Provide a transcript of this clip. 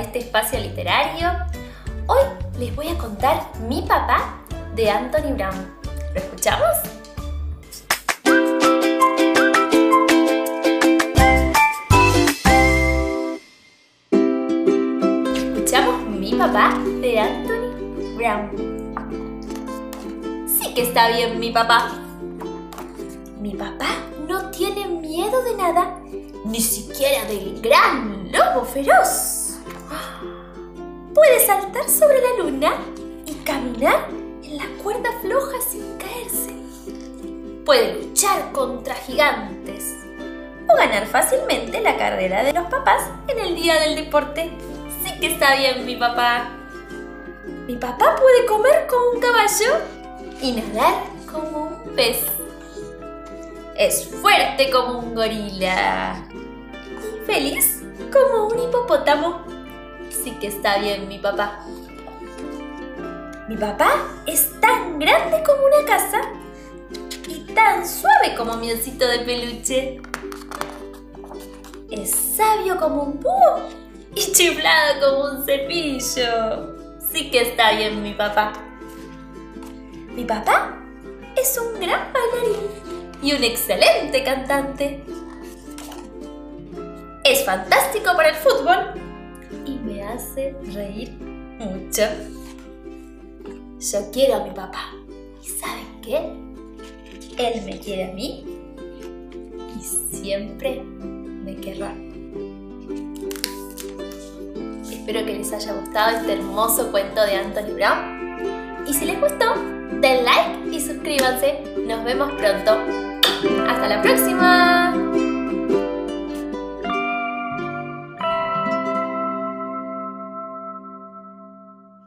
este espacio literario. Hoy les voy a contar Mi papá de Anthony Brown. ¿Lo escuchamos? ¿Escuchamos Mi papá de Anthony Brown? Sí que está bien mi papá. Mi papá no tiene miedo de nada, ni siquiera del gran lobo feroz. Puede saltar sobre la luna y caminar en la cuerda floja sin caerse. Puede luchar contra gigantes o ganar fácilmente la carrera de los papás en el día del deporte. Sí que está bien mi papá. Mi papá puede comer como un caballo y nadar como un pez. Es fuerte como un gorila y feliz como un hipopótamo. Sí que está bien mi papá. Mi papá es tan grande como una casa y tan suave como mi osito de peluche. Es sabio como un búho y chiflado como un cepillo. Sí que está bien mi papá. Mi papá es un gran bailarín y un excelente cantante. Es fantástico para el fútbol y me hace reír mucho. Yo quiero a mi papá. ¿Y saben qué? Él me quiere a mí y siempre me querrá. Espero que les haya gustado este hermoso cuento de Anthony Brown. Y si les gustó, den like y suscríbanse. Nos vemos pronto. ¡Hasta la próxima!